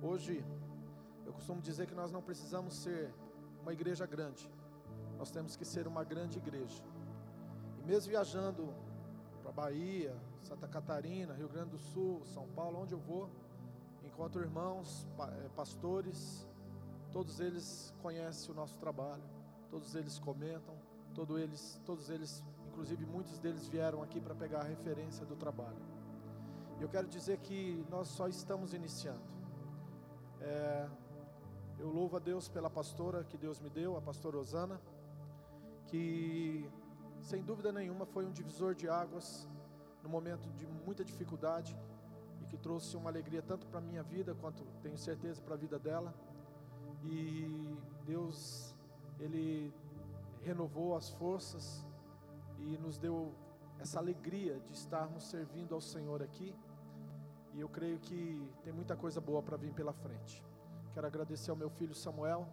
Hoje, eu costumo dizer que nós não precisamos ser uma igreja grande, nós temos que ser uma grande igreja. E mesmo viajando para Bahia, Santa Catarina, Rio Grande do Sul, São Paulo, onde eu vou, encontro irmãos, eh, pastores, todos eles conhecem o nosso trabalho, todos eles comentam, todos eles, todos eles, inclusive muitos deles vieram aqui para pegar a referência do trabalho. E eu quero dizer que nós só estamos iniciando. É, eu louvo a Deus pela pastora que Deus me deu, a pastora Osana, que sem dúvida nenhuma foi um divisor de águas no momento de muita dificuldade e que trouxe uma alegria tanto para a minha vida quanto tenho certeza para a vida dela. E Deus, Ele renovou as forças e nos deu essa alegria de estarmos servindo ao Senhor aqui. E eu creio que tem muita coisa boa para vir pela frente. Quero agradecer ao meu filho Samuel,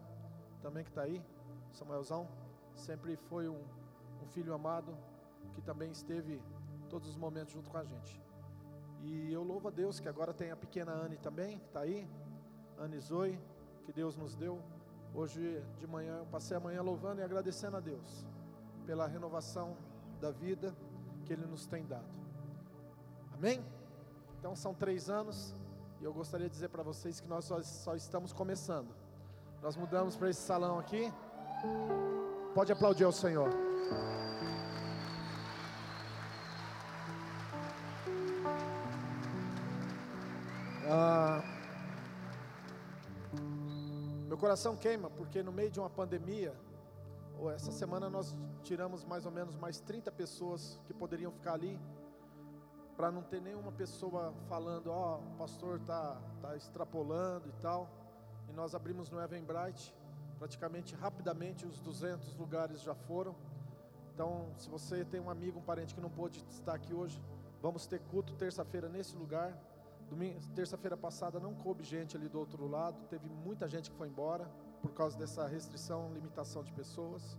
também que está aí, Samuelzão. Sempre foi um, um filho amado, que também esteve todos os momentos junto com a gente. E eu louvo a Deus que agora tem a pequena Anne também, que está aí, Anne Zoe, que Deus nos deu. Hoje de manhã, eu passei a manhã louvando e agradecendo a Deus pela renovação da vida que Ele nos tem dado. Amém? Então são três anos e eu gostaria de dizer para vocês que nós só, só estamos começando. Nós mudamos para esse salão aqui. Pode aplaudir ao Senhor. Ah, meu coração queima porque no meio de uma pandemia, essa semana nós tiramos mais ou menos mais 30 pessoas que poderiam ficar ali para não ter nenhuma pessoa falando, ó, oh, o pastor tá, tá extrapolando e tal. E nós abrimos no Eventbrite, praticamente rapidamente os 200 lugares já foram. Então, se você tem um amigo, um parente que não pôde estar aqui hoje, vamos ter culto terça-feira nesse lugar. Terça-feira passada não coube gente ali do outro lado, teve muita gente que foi embora por causa dessa restrição, limitação de pessoas.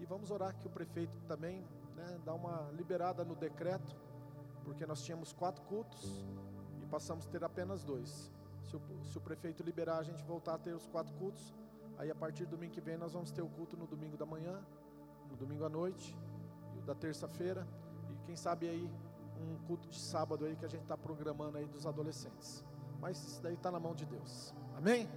E vamos orar que o prefeito também né, dá uma liberada no decreto porque nós tínhamos quatro cultos e passamos a ter apenas dois. Se o, se o prefeito liberar a gente voltar a ter os quatro cultos, aí a partir do domingo que vem nós vamos ter o culto no domingo da manhã, no domingo à noite e o da terça-feira e quem sabe aí um culto de sábado aí que a gente está programando aí dos adolescentes. Mas isso daí está na mão de Deus. Amém?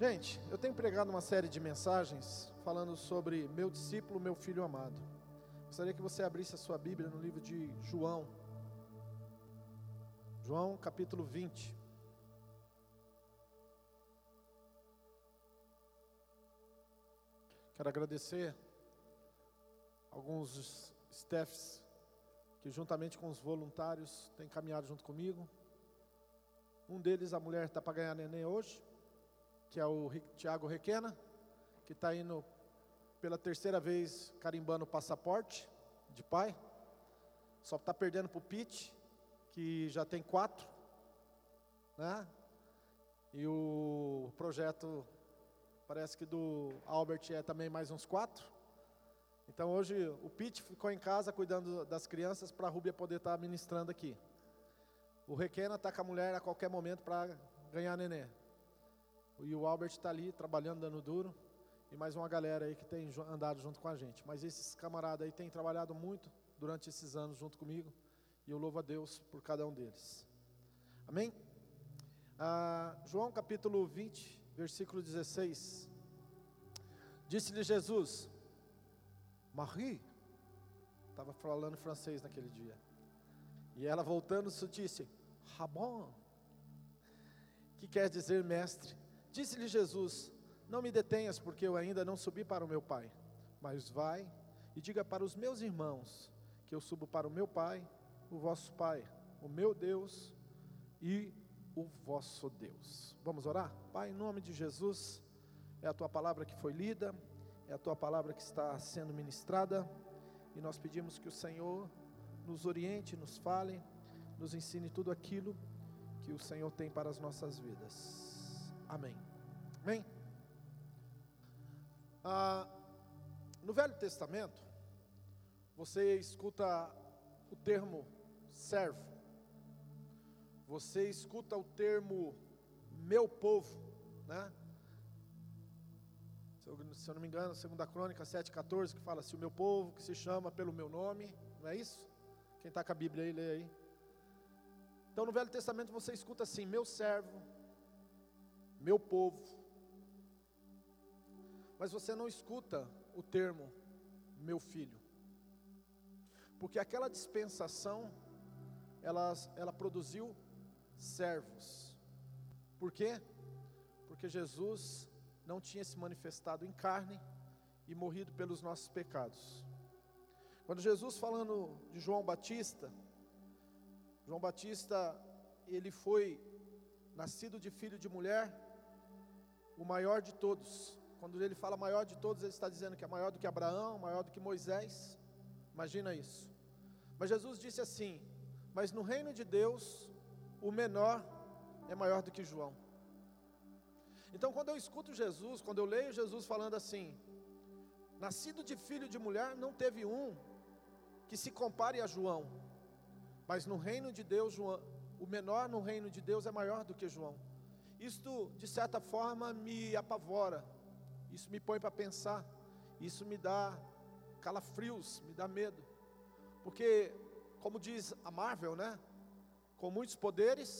Gente, eu tenho pregado uma série de mensagens falando sobre meu discípulo, meu filho amado. Gostaria que você abrisse a sua Bíblia no livro de João. João capítulo 20. Quero agradecer alguns staffs que juntamente com os voluntários têm caminhado junto comigo. Um deles, a mulher está para ganhar neném hoje, que é o Tiago Requena, que está indo pela terceira vez carimbando o passaporte de pai. Só está perdendo para o Pete, que já tem quatro. Né? E o projeto, parece que do Albert é também mais uns quatro. Então hoje o Pete ficou em casa cuidando das crianças para a Rúbia poder estar tá ministrando aqui. O Requena está com a mulher a qualquer momento para ganhar neném. E o Albert está ali trabalhando, dando duro e mais uma galera aí que tem andado junto com a gente. Mas esses camaradas aí têm trabalhado muito durante esses anos junto comigo e eu louvo a Deus por cada um deles. Amém? Ah, João capítulo 20, versículo 16. Disse-lhe Jesus, Marie, estava falando francês naquele dia. E ela voltando disse, Rabon, que quer dizer mestre. Disse-lhe Jesus, não me detenhas, porque eu ainda não subi para o meu Pai. Mas vai e diga para os meus irmãos que eu subo para o meu Pai, o vosso Pai, o meu Deus e o vosso Deus. Vamos orar? Pai, em nome de Jesus, é a tua palavra que foi lida, é a tua palavra que está sendo ministrada, e nós pedimos que o Senhor nos oriente, nos fale, nos ensine tudo aquilo que o Senhor tem para as nossas vidas. Amém. Amém. Ah, no Velho Testamento, você escuta o termo servo, você escuta o termo meu povo, né? Se eu, se eu não me engano, segunda crônica 7,14, que fala, se o meu povo que se chama pelo meu nome, não é isso? Quem está com a Bíblia aí, lê aí. Então no Velho Testamento você escuta assim, meu servo, meu povo. Mas você não escuta o termo meu filho. Porque aquela dispensação, ela, ela produziu servos. Por quê? Porque Jesus não tinha se manifestado em carne e morrido pelos nossos pecados. Quando Jesus falando de João Batista, João Batista, ele foi nascido de filho de mulher, o maior de todos. Quando ele fala maior de todos, ele está dizendo que é maior do que Abraão, maior do que Moisés. Imagina isso. Mas Jesus disse assim: Mas no reino de Deus, o menor é maior do que João. Então, quando eu escuto Jesus, quando eu leio Jesus falando assim, nascido de filho de mulher, não teve um que se compare a João, mas no reino de Deus, João, o menor no reino de Deus é maior do que João. Isto, de certa forma, me apavora, isso me põe para pensar, isso me dá calafrios, me dá medo, porque, como diz a Marvel, né? Com muitos poderes,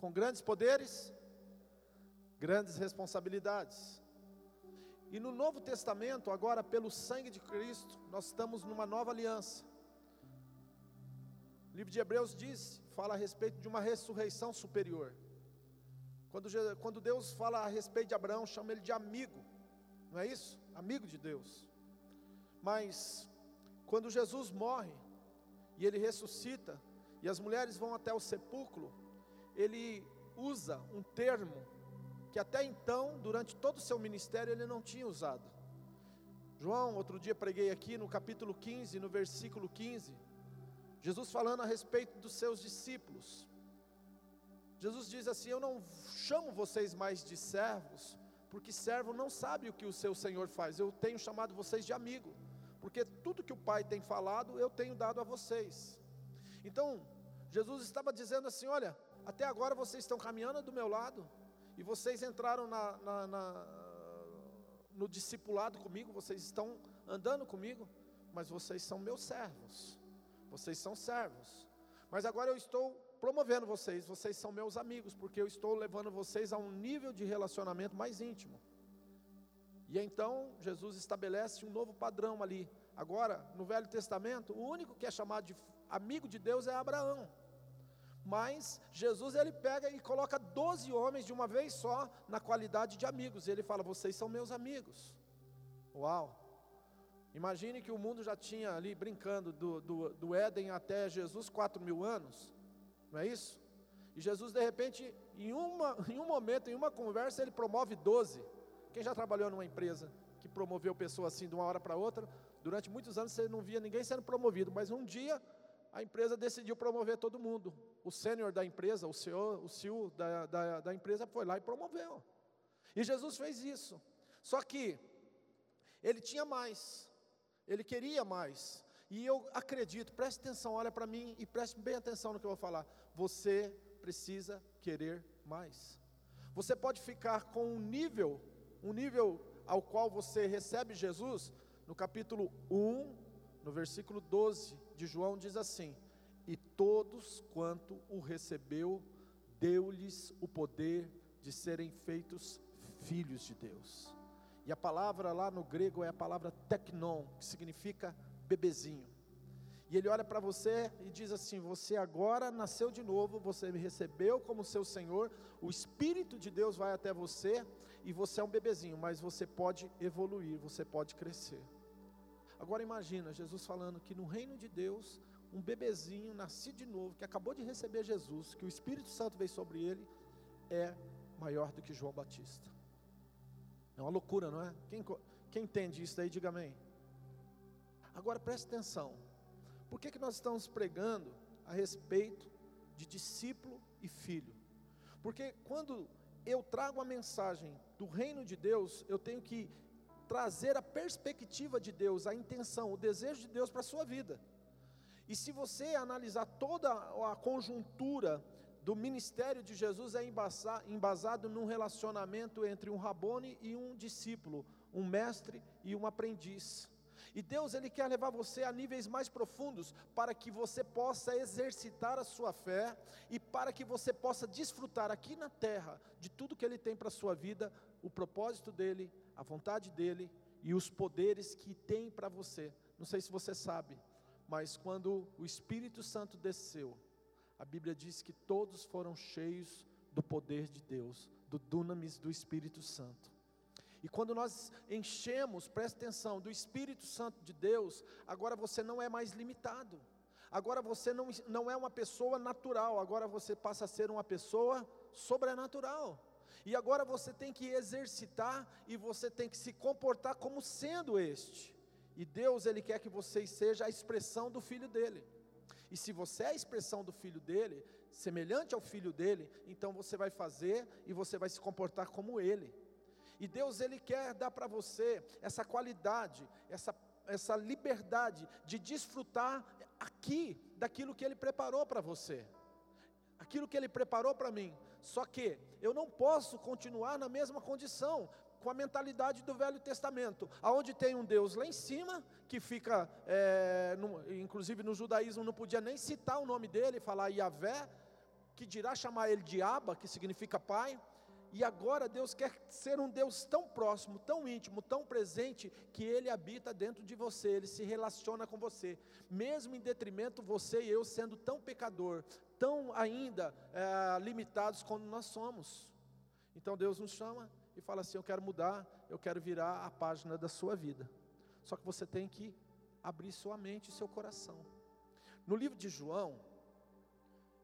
com grandes poderes, grandes responsabilidades. E no Novo Testamento, agora pelo sangue de Cristo, nós estamos numa nova aliança. O livro de Hebreus diz, fala a respeito de uma ressurreição superior. Quando, quando Deus fala a respeito de Abraão, chama ele de amigo, não é isso? Amigo de Deus. Mas, quando Jesus morre, e ele ressuscita, e as mulheres vão até o sepulcro, ele usa um termo que até então, durante todo o seu ministério, ele não tinha usado. João, outro dia preguei aqui no capítulo 15, no versículo 15, Jesus falando a respeito dos seus discípulos. Jesus diz assim: Eu não chamo vocês mais de servos, porque servo não sabe o que o seu Senhor faz, eu tenho chamado vocês de amigo, porque tudo que o Pai tem falado, eu tenho dado a vocês. Então, Jesus estava dizendo assim: Olha, até agora vocês estão caminhando do meu lado, e vocês entraram na, na, na, no discipulado comigo, vocês estão andando comigo, mas vocês são meus servos, vocês são servos. Mas agora eu estou promovendo vocês, vocês são meus amigos, porque eu estou levando vocês a um nível de relacionamento mais íntimo. E então Jesus estabelece um novo padrão ali. Agora, no Velho Testamento, o único que é chamado de amigo de Deus é Abraão. Mas Jesus ele pega e coloca 12 homens de uma vez só na qualidade de amigos. Ele fala: Vocês são meus amigos. Uau! Imagine que o mundo já tinha ali brincando do, do, do Éden até Jesus, quatro mil anos, não é isso? E Jesus, de repente, em, uma, em um momento, em uma conversa, ele promove 12. Quem já trabalhou numa empresa que promoveu pessoas assim de uma hora para outra, durante muitos anos você não via ninguém sendo promovido, mas um dia a empresa decidiu promover todo mundo. O sênior da empresa, o CEO, o CEO da, da, da empresa foi lá e promoveu. E Jesus fez isso. Só que ele tinha mais, ele queria mais. E eu acredito, preste atenção, olha para mim e preste bem atenção no que eu vou falar. Você precisa querer mais. Você pode ficar com um nível, um nível ao qual você recebe Jesus, no capítulo 1, no versículo 12 de João diz assim: E todos quanto o recebeu, deu-lhes o poder de serem feitos filhos de Deus. E a palavra lá no grego é a palavra teknon, que significa bebezinho. E ele olha para você e diz assim: Você agora nasceu de novo, você me recebeu como seu Senhor, o Espírito de Deus vai até você, e você é um bebezinho, mas você pode evoluir, você pode crescer. Agora imagina Jesus falando que no reino de Deus, um bebezinho nascido de novo, que acabou de receber Jesus, que o Espírito Santo veio sobre ele, é maior do que João Batista. É uma loucura, não é? Quem, quem entende isso daí, diga amém. Agora preste atenção. Por que, que nós estamos pregando a respeito de discípulo e filho? Porque quando eu trago a mensagem do reino de Deus, eu tenho que trazer a perspectiva de Deus, a intenção, o desejo de Deus para a sua vida. E se você analisar toda a conjuntura do ministério de Jesus é embasado num relacionamento entre um rabone e um discípulo, um mestre e um aprendiz. E Deus ele quer levar você a níveis mais profundos para que você possa exercitar a sua fé e para que você possa desfrutar aqui na terra de tudo que ele tem para a sua vida, o propósito dele, a vontade dele e os poderes que tem para você. Não sei se você sabe, mas quando o Espírito Santo desceu, a Bíblia diz que todos foram cheios do poder de Deus, do dunamis do Espírito Santo. E quando nós enchemos, presta atenção, do Espírito Santo de Deus, agora você não é mais limitado. Agora você não, não é uma pessoa natural, agora você passa a ser uma pessoa sobrenatural. E agora você tem que exercitar e você tem que se comportar como sendo este. E Deus, Ele quer que você seja a expressão do Filho dele. E se você é a expressão do Filho dele, semelhante ao Filho dele, então você vai fazer e você vai se comportar como Ele. E Deus ele quer dar para você essa qualidade, essa essa liberdade de desfrutar aqui daquilo que ele preparou para você. Aquilo que ele preparou para mim. Só que eu não posso continuar na mesma condição com a mentalidade do Velho Testamento, aonde tem um Deus lá em cima que fica, é, no, inclusive no judaísmo não podia nem citar o nome dele, falar Yahvé, que dirá chamar ele de Abba, que significa pai. E agora Deus quer ser um Deus tão próximo, tão íntimo, tão presente, que Ele habita dentro de você, Ele se relaciona com você, mesmo em detrimento você e eu sendo tão pecador, tão ainda é, limitados como nós somos. Então Deus nos chama e fala assim: Eu quero mudar, eu quero virar a página da sua vida. Só que você tem que abrir sua mente e seu coração. No livro de João,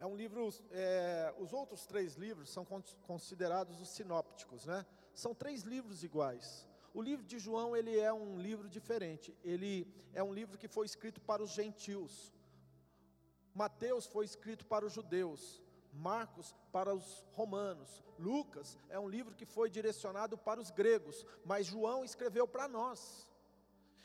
é um livro, é, os outros três livros são considerados os sinópticos, né? São três livros iguais. O livro de João, ele é um livro diferente. Ele é um livro que foi escrito para os gentios. Mateus foi escrito para os judeus. Marcos para os romanos. Lucas é um livro que foi direcionado para os gregos, mas João escreveu para nós.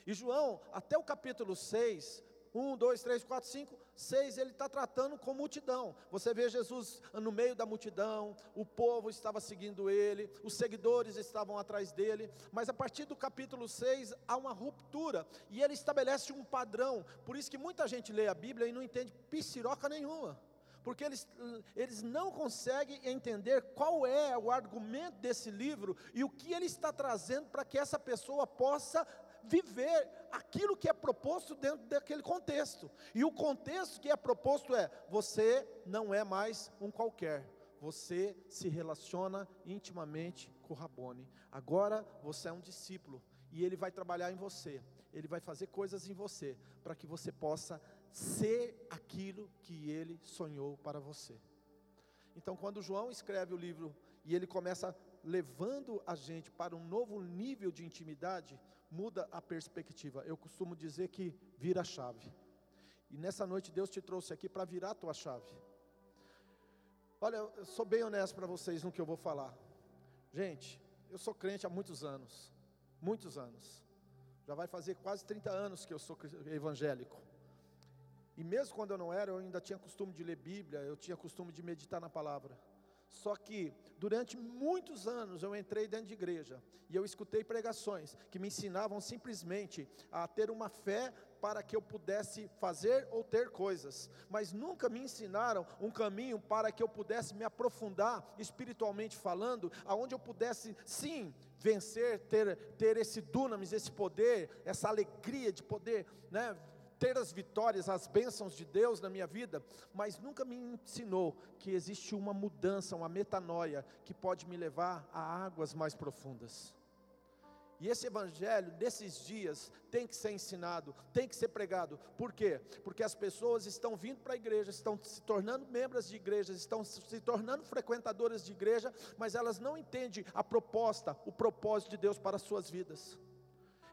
E João, até o capítulo 6, 1, 2, 3, 4, 5, 6, ele está tratando com multidão. Você vê Jesus no meio da multidão, o povo estava seguindo ele, os seguidores estavam atrás dele, mas a partir do capítulo 6 há uma ruptura e ele estabelece um padrão. Por isso que muita gente lê a Bíblia e não entende pisiroca nenhuma porque eles, eles não conseguem entender qual é o argumento desse livro e o que ele está trazendo para que essa pessoa possa viver aquilo que é proposto dentro daquele contexto. E o contexto que é proposto é: você não é mais um qualquer, você se relaciona intimamente com o Rabone. Agora você é um discípulo e ele vai trabalhar em você, ele vai fazer coisas em você para que você possa ser aquilo que ele sonhou para você. Então, quando João escreve o livro e ele começa levando a gente para um novo nível de intimidade, muda a perspectiva. Eu costumo dizer que vira a chave. E nessa noite Deus te trouxe aqui para virar a tua chave. Olha, eu sou bem honesto para vocês no que eu vou falar. Gente, eu sou crente há muitos anos. Muitos anos. Já vai fazer quase 30 anos que eu sou evangélico. E mesmo quando eu não era, eu ainda tinha costume de ler Bíblia, eu tinha costume de meditar na palavra. Só que durante muitos anos eu entrei dentro de igreja e eu escutei pregações que me ensinavam simplesmente a ter uma fé para que eu pudesse fazer ou ter coisas, mas nunca me ensinaram um caminho para que eu pudesse me aprofundar espiritualmente falando, aonde eu pudesse sim vencer, ter, ter esse dunamis, esse poder, essa alegria de poder, né, ter as vitórias, as bênçãos de Deus na minha vida, mas nunca me ensinou que existe uma mudança, uma metanoia que pode me levar a águas mais profundas. E esse evangelho desses dias tem que ser ensinado, tem que ser pregado. Por quê? Porque as pessoas estão vindo para a igreja, estão se tornando membros de igrejas, estão se tornando frequentadoras de igreja, mas elas não entendem a proposta, o propósito de Deus para as suas vidas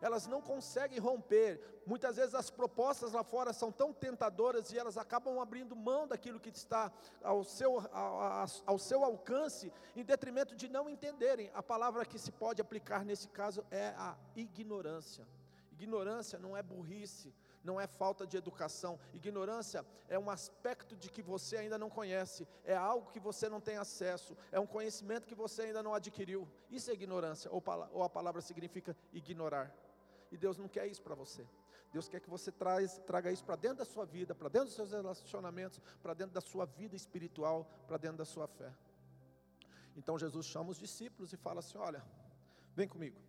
elas não conseguem romper. Muitas vezes as propostas lá fora são tão tentadoras e elas acabam abrindo mão daquilo que está ao seu, ao, ao seu alcance, em detrimento de não entenderem. A palavra que se pode aplicar nesse caso é a ignorância. Ignorância não é burrice, não é falta de educação. Ignorância é um aspecto de que você ainda não conhece, é algo que você não tem acesso, é um conhecimento que você ainda não adquiriu. Isso é ignorância, ou a palavra significa ignorar. E Deus não quer isso para você. Deus quer que você traz, traga isso para dentro da sua vida, para dentro dos seus relacionamentos, para dentro da sua vida espiritual, para dentro da sua fé. Então Jesus chama os discípulos e fala assim: Olha, vem comigo.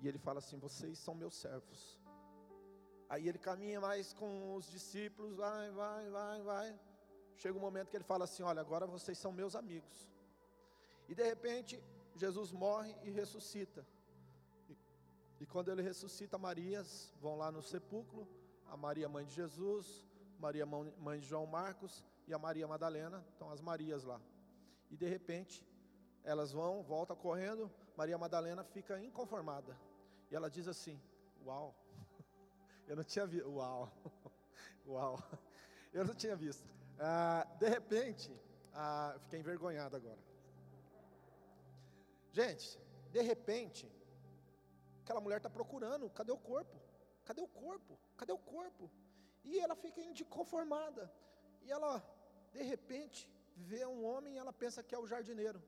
E ele fala assim: Vocês são meus servos. Aí ele caminha mais com os discípulos, vai, vai, vai, vai. Chega um momento que ele fala assim: Olha, agora vocês são meus amigos. E de repente, Jesus morre e ressuscita. E, quando ele ressuscita, Marias vão lá no sepulcro, a Maria, mãe de Jesus, Maria, mãe de João Marcos, e a Maria Madalena, estão as Marias lá. E de repente, elas vão, volta correndo, Maria Madalena fica inconformada. E ela diz assim: Uau, eu não tinha visto. Uau! Uau! Eu não tinha visto. Ah, de repente, ah, fiquei envergonhado agora. Gente, de repente, aquela mulher está procurando: cadê o corpo? Cadê o corpo? Cadê o corpo? E ela fica inconformada. E ela, de repente, vê um homem e ela pensa que é o jardineiro.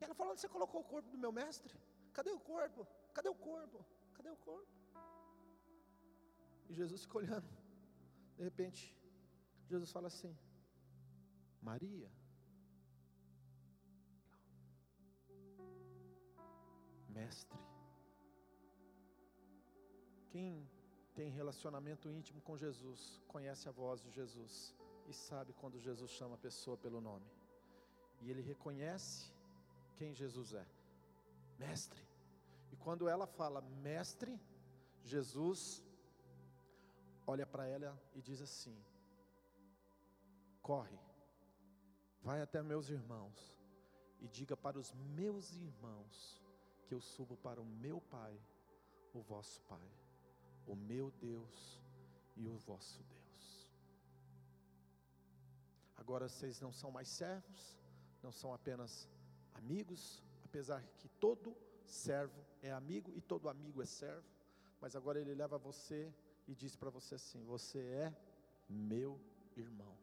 E ela fala: Você colocou o corpo do meu mestre? Cadê o corpo? Cadê o corpo? Cadê o corpo? E Jesus fica olhando. De repente, Jesus fala assim: Maria. Mestre. Quem tem relacionamento íntimo com Jesus, conhece a voz de Jesus e sabe quando Jesus chama a pessoa pelo nome. E ele reconhece quem Jesus é. Mestre. E quando ela fala mestre, Jesus olha para ela e diz assim: Corre, vai até meus irmãos e diga para os meus irmãos que eu subo para o meu Pai, o vosso Pai, o meu Deus e o vosso Deus. Agora vocês não são mais servos, não são apenas amigos, apesar que todo servo é amigo e todo amigo é servo, mas agora ele leva você e diz para você assim: Você é meu irmão.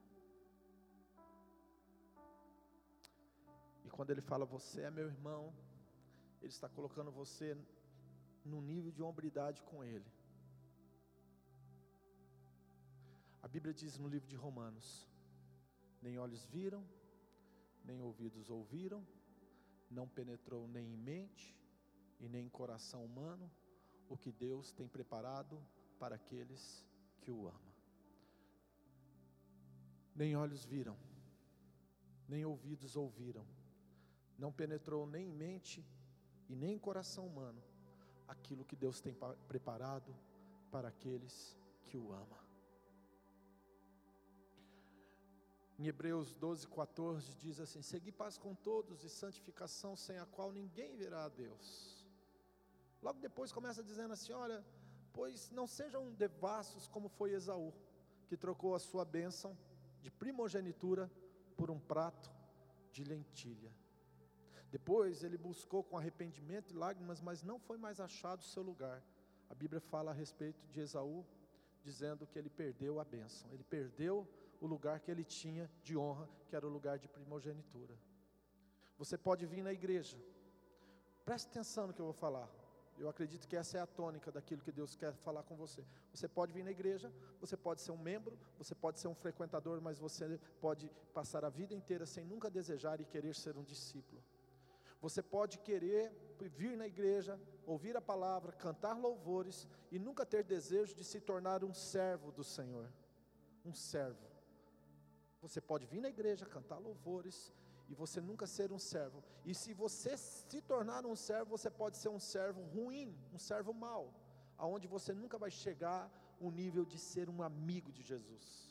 E quando ele fala você é meu irmão, ele está colocando você no nível de hombridade com ele. A Bíblia diz no livro de Romanos: Nem olhos viram, nem ouvidos ouviram, não penetrou nem em mente e nem em coração humano o que Deus tem preparado para aqueles que o amam. Nem olhos viram, nem ouvidos ouviram, não penetrou nem em mente e nem em coração humano aquilo que Deus tem preparado para aqueles que o amam. Em Hebreus 12, 14 diz assim: Segui paz com todos e santificação, sem a qual ninguém verá a Deus. Logo depois começa dizendo assim: Olha, pois não sejam devassos como foi Esaú, que trocou a sua bênção de primogenitura por um prato de lentilha. Depois ele buscou com arrependimento e lágrimas, mas não foi mais achado o seu lugar. A Bíblia fala a respeito de Esaú, dizendo que ele perdeu a bênção, ele perdeu o lugar que ele tinha de honra, que era o lugar de primogenitura. Você pode vir na igreja, preste atenção no que eu vou falar. Eu acredito que essa é a tônica daquilo que Deus quer falar com você. Você pode vir na igreja, você pode ser um membro, você pode ser um frequentador, mas você pode passar a vida inteira sem nunca desejar e querer ser um discípulo. Você pode querer vir na igreja, ouvir a palavra, cantar louvores e nunca ter desejo de se tornar um servo do Senhor. Um servo. Você pode vir na igreja, cantar louvores, e você nunca ser um servo. E se você se tornar um servo, você pode ser um servo ruim, um servo mau, aonde você nunca vai chegar o nível de ser um amigo de Jesus.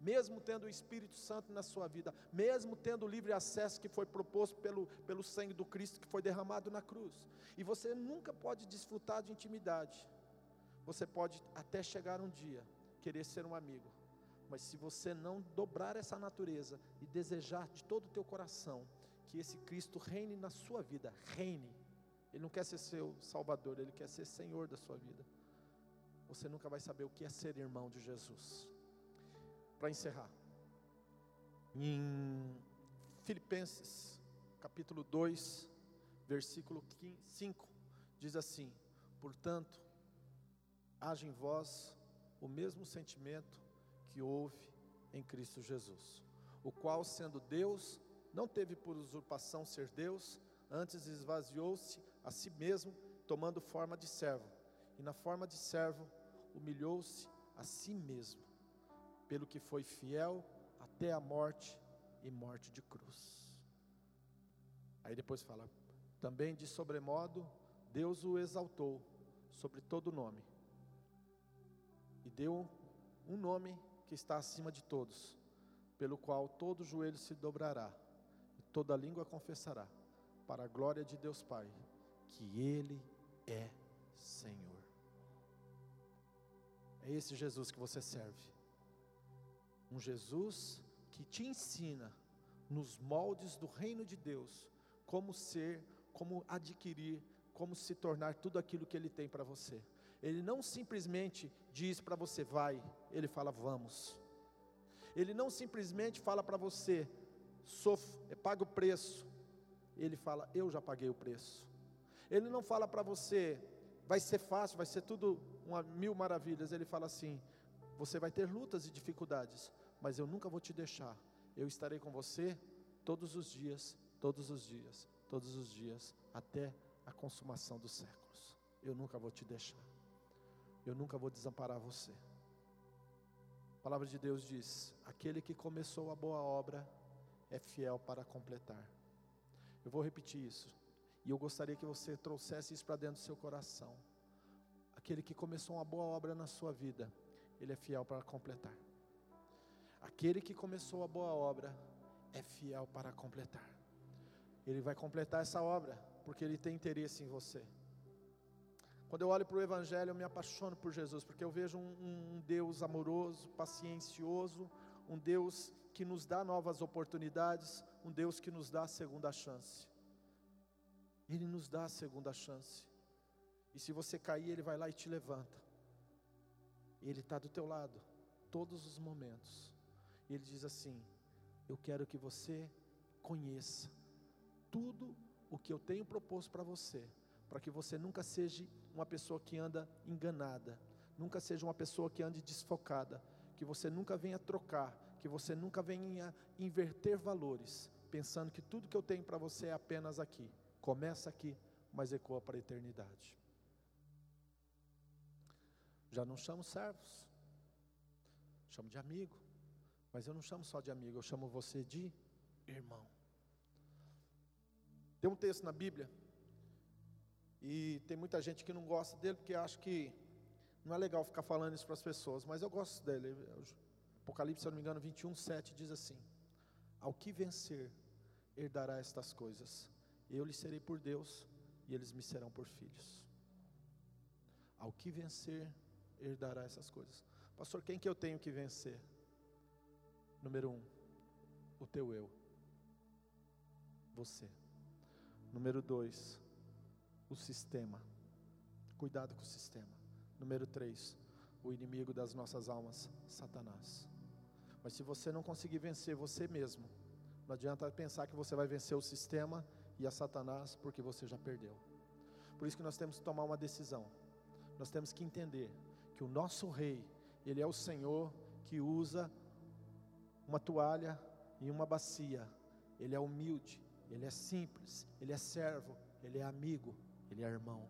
Mesmo tendo o Espírito Santo na sua vida, mesmo tendo o livre acesso que foi proposto pelo, pelo sangue do Cristo que foi derramado na cruz, e você nunca pode desfrutar de intimidade, você pode até chegar um dia querer ser um amigo, mas se você não dobrar essa natureza e desejar de todo o teu coração que esse Cristo reine na sua vida, reine. Ele não quer ser seu salvador, ele quer ser senhor da sua vida. você nunca vai saber o que é ser irmão de Jesus. Para encerrar, em Filipenses, capítulo 2, versículo 5, diz assim: Portanto, haja em vós o mesmo sentimento que houve em Cristo Jesus, o qual, sendo Deus, não teve por usurpação ser Deus, antes esvaziou-se a si mesmo, tomando forma de servo, e na forma de servo humilhou-se a si mesmo, pelo que foi fiel até a morte e morte de cruz. Aí depois fala: também de sobremodo, Deus o exaltou sobre todo nome, e deu um nome que está acima de todos, pelo qual todo joelho se dobrará e toda língua confessará, para a glória de Deus Pai, que Ele é Senhor. É esse Jesus que você serve. Um Jesus que te ensina nos moldes do reino de Deus como ser, como adquirir, como se tornar tudo aquilo que ele tem para você. Ele não simplesmente diz para você vai, ele fala vamos. Ele não simplesmente fala para você é, paga o preço. Ele fala eu já paguei o preço. Ele não fala para você vai ser fácil, vai ser tudo uma mil maravilhas. Ele fala assim: você vai ter lutas e dificuldades, mas eu nunca vou te deixar. Eu estarei com você todos os dias, todos os dias, todos os dias, até a consumação dos séculos. Eu nunca vou te deixar. Eu nunca vou desamparar você. A palavra de Deus diz: aquele que começou a boa obra é fiel para completar. Eu vou repetir isso. E eu gostaria que você trouxesse isso para dentro do seu coração. Aquele que começou uma boa obra na sua vida, ele é fiel para completar. Aquele que começou a boa obra é fiel para completar. Ele vai completar essa obra, porque ele tem interesse em você. Quando eu olho para o Evangelho, eu me apaixono por Jesus, porque eu vejo um, um, Deus amoroso, paciencioso, um Deus que nos dá novas oportunidades, um Deus que nos dá a segunda chance. Ele nos dá a segunda chance. E se você cair, Ele vai lá e te levanta. Ele está do teu lado, todos os momentos. E Ele diz assim: Eu quero que você conheça tudo o que eu tenho proposto para você, para que você nunca seja uma pessoa que anda enganada, nunca seja uma pessoa que ande desfocada, que você nunca venha trocar, que você nunca venha inverter valores, pensando que tudo que eu tenho para você é apenas aqui. Começa aqui, mas ecoa para a eternidade. Já não chamo servos, chamo de amigo, mas eu não chamo só de amigo, eu chamo você de irmão. Tem um texto na Bíblia, e tem muita gente que não gosta dele, porque acha que não é legal ficar falando isso para as pessoas, mas eu gosto dele. Apocalipse, se eu não me engano, 21, 7 diz assim: Ao que vencer, herdará estas coisas eu lhes serei por Deus e eles me serão por filhos. Ao que vencer, herdará essas coisas. Pastor, quem que eu tenho que vencer? Número um, o teu eu. Você. Número dois, o sistema. Cuidado com o sistema. Número três, o inimigo das nossas almas, Satanás. Mas se você não conseguir vencer você mesmo, não adianta pensar que você vai vencer o sistema e a Satanás, porque você já perdeu. Por isso que nós temos que tomar uma decisão. Nós temos que entender que o nosso rei, ele é o Senhor que usa uma toalha e uma bacia. Ele é humilde, ele é simples, ele é servo, ele é amigo, ele é irmão.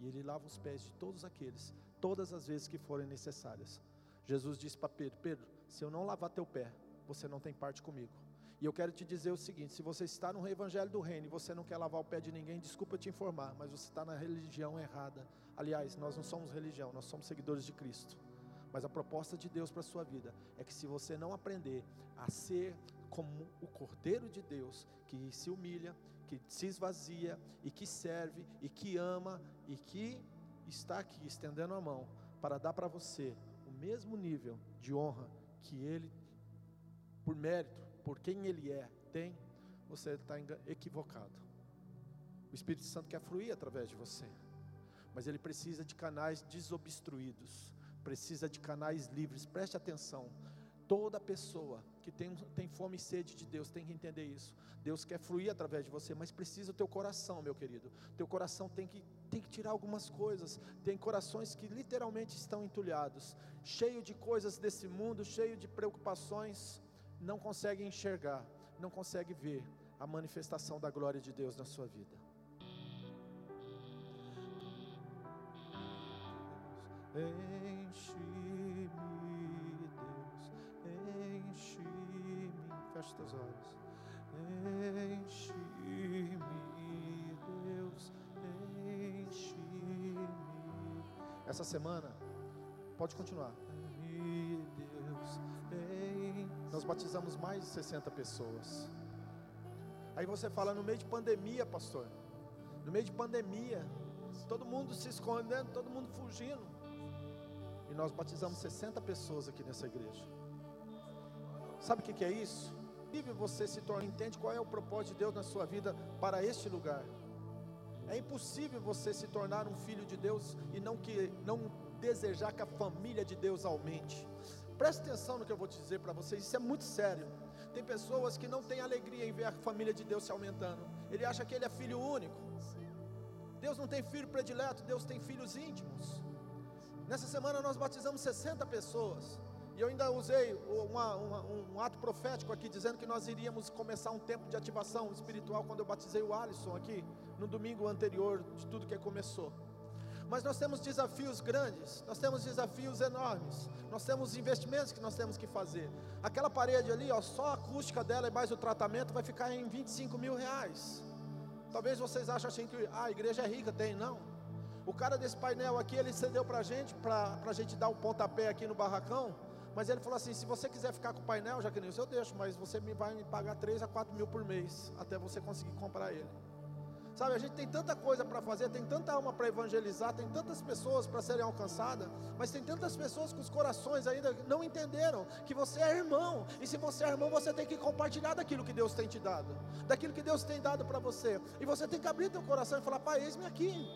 E ele lava os pés de todos aqueles, todas as vezes que forem necessárias. Jesus disse para Pedro: Pedro, se eu não lavar teu pé, você não tem parte comigo. E eu quero te dizer o seguinte: se você está no Evangelho do Reino e você não quer lavar o pé de ninguém, desculpa te informar, mas você está na religião errada. Aliás, nós não somos religião, nós somos seguidores de Cristo. Mas a proposta de Deus para a sua vida é que se você não aprender a ser como o Cordeiro de Deus, que se humilha, que se esvazia e que serve e que ama e que está aqui estendendo a mão para dar para você o mesmo nível de honra que ele, por mérito, por quem Ele é, tem, você está equivocado. O Espírito Santo quer fluir através de você. mas ele precisa de canais desobstruídos, precisa de canais livres. Preste atenção. Toda pessoa que tem, tem fome e sede de Deus tem que entender isso. Deus quer fluir através de você, mas precisa o teu coração, meu querido. Teu coração tem que, tem que tirar algumas coisas. Tem corações que literalmente estão entulhados, cheio de coisas desse mundo, cheio de preocupações, não consegue enxergar, não consegue ver a manifestação da glória de Deus na sua vida. Enche-me, Deus, enche-me. Feche teus olhos. Enche-me, Deus, enche-me. Essa semana, pode continuar. Nós batizamos mais de 60 pessoas. Aí você fala, no meio de pandemia, pastor. No meio de pandemia, todo mundo se escondendo, todo mundo fugindo. E nós batizamos 60 pessoas aqui nessa igreja. Sabe o que é isso? Vive você se torna, entende qual é o propósito de Deus na sua vida para este lugar. É impossível você se tornar um filho de Deus e não que não desejar que a família de Deus aumente. Preste atenção no que eu vou te dizer para vocês, isso é muito sério. Tem pessoas que não têm alegria em ver a família de Deus se aumentando. Ele acha que ele é filho único. Deus não tem filho predileto, Deus tem filhos íntimos. Nessa semana nós batizamos 60 pessoas. E eu ainda usei uma, uma, um ato profético aqui, dizendo que nós iríamos começar um tempo de ativação espiritual quando eu batizei o Alisson aqui, no domingo anterior de tudo que começou. Mas nós temos desafios grandes, nós temos desafios enormes, nós temos investimentos que nós temos que fazer. Aquela parede ali, ó, só a acústica dela e mais o tratamento vai ficar em 25 mil reais. Talvez vocês achem assim que ah, a igreja é rica, tem, não. O cara desse painel aqui, ele cedeu para a gente, para a gente dar o um pontapé aqui no barracão. Mas ele falou assim: se você quiser ficar com o painel, já que nem eu deixo, mas você me vai me pagar 3 a 4 mil por mês, até você conseguir comprar ele. Sabe, a gente tem tanta coisa para fazer, tem tanta alma para evangelizar, tem tantas pessoas para serem alcançadas, mas tem tantas pessoas que os corações ainda não entenderam que você é irmão, e se você é irmão, você tem que compartilhar daquilo que Deus tem te dado, daquilo que Deus tem dado para você, e você tem que abrir teu coração e falar: Pai, eis-me aqui.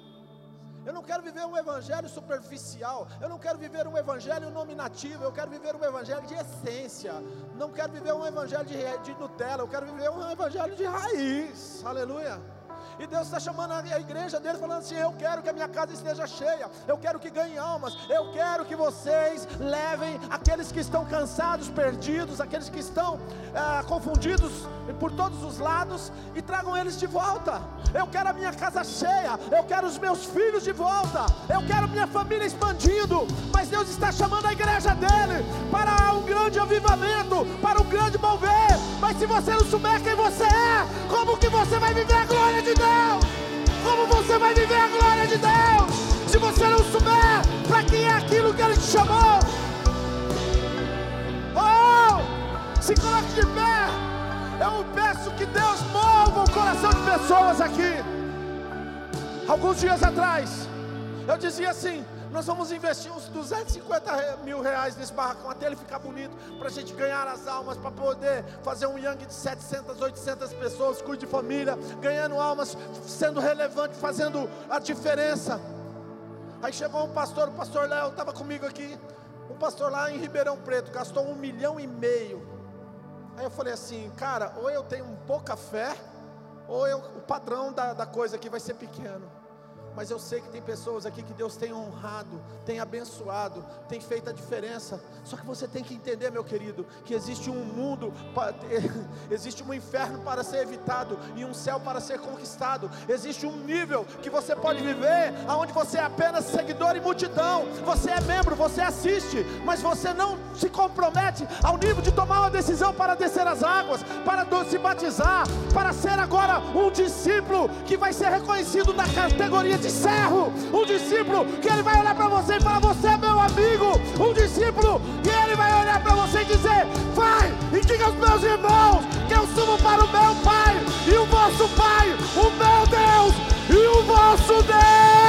Eu não quero viver um evangelho superficial. Eu não quero viver um evangelho nominativo. Eu quero viver um evangelho de essência. Não quero viver um evangelho de, de Nutella. Eu quero viver um evangelho de raiz. Aleluia. E Deus está chamando a igreja dele, falando assim: Eu quero que a minha casa esteja cheia, eu quero que ganhe almas, eu quero que vocês levem aqueles que estão cansados, perdidos, aqueles que estão ah, confundidos por todos os lados e tragam eles de volta. Eu quero a minha casa cheia, eu quero os meus filhos de volta, eu quero minha família expandindo. Mas Deus está chamando a igreja dele para um grande avivamento, para um grande mover. Mas se você não souber quem você é, como que você vai viver a glória de Deus? Como você vai viver a glória de Deus? Se você não souber para quem é aquilo que Ele te chamou. Oh! Se coloque de pé. Eu peço que Deus mova o coração de pessoas aqui. Alguns dias atrás, eu dizia assim: nós vamos investir uns 250 mil reais nesse barracão até ele ficar bonito, para a gente ganhar as almas, para poder fazer um Yang de 700, 800 pessoas, cuide de família, ganhando almas, sendo relevante, fazendo a diferença. Aí chegou um pastor, o pastor Léo estava comigo aqui, um pastor lá em Ribeirão Preto, gastou um milhão e meio. Aí eu falei assim, cara, ou eu tenho pouca fé, ou eu, o padrão da, da coisa aqui vai ser pequeno mas eu sei que tem pessoas aqui que Deus tem honrado, tem abençoado, tem feito a diferença. Só que você tem que entender, meu querido, que existe um mundo, existe um inferno para ser evitado e um céu para ser conquistado. Existe um nível que você pode viver, aonde você é apenas seguidor e multidão. Você é membro, você assiste, mas você não se compromete ao nível de tomar uma decisão para descer as águas, para se batizar, para ser agora um discípulo que vai ser reconhecido na categoria de de um discípulo que ele vai olhar para você e falar: Você é meu amigo. Um discípulo que ele vai olhar para você e dizer: Vai e diga aos meus irmãos que eu subo para o meu Pai e o vosso Pai, o meu Deus e o vosso Deus.